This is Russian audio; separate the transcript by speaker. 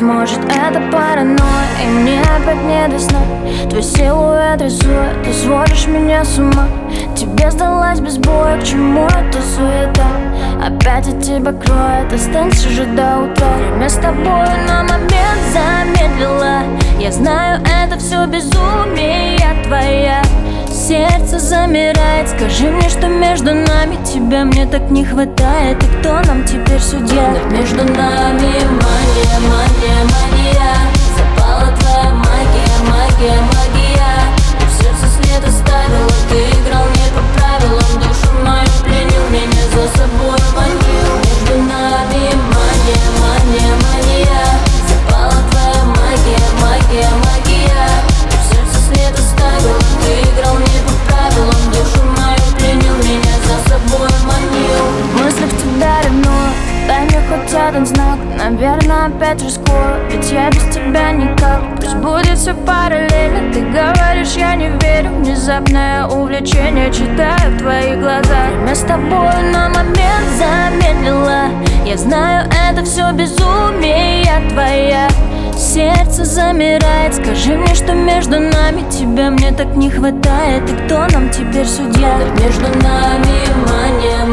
Speaker 1: может это паранойя И мне опять не до сна. Твой силуэт рисует, ты сводишь меня с ума. Тебе сдалась без боя, к чему эта суета? Опять от тебя кроет, останься же до утра. Время с тобой на момент замедлила Я знаю, это все безумие твоя Сердце замирает, скажи мне, что между нами Тебя мне так не хватает, и кто нам теперь судья?
Speaker 2: Между нами мания, мания, мания
Speaker 1: Наверное, опять рискую Ведь я без тебя никак. Пусть будет все параллельно Ты говоришь, я не верю. Внезапное увлечение Читаю в твоих глазах. Время с тобой на момент замедлила Я знаю, это все безумие твоя. Сердце замирает Скажи мне, что между нами Тебя мне так не хватает. И кто нам теперь судья?
Speaker 2: Между нами мания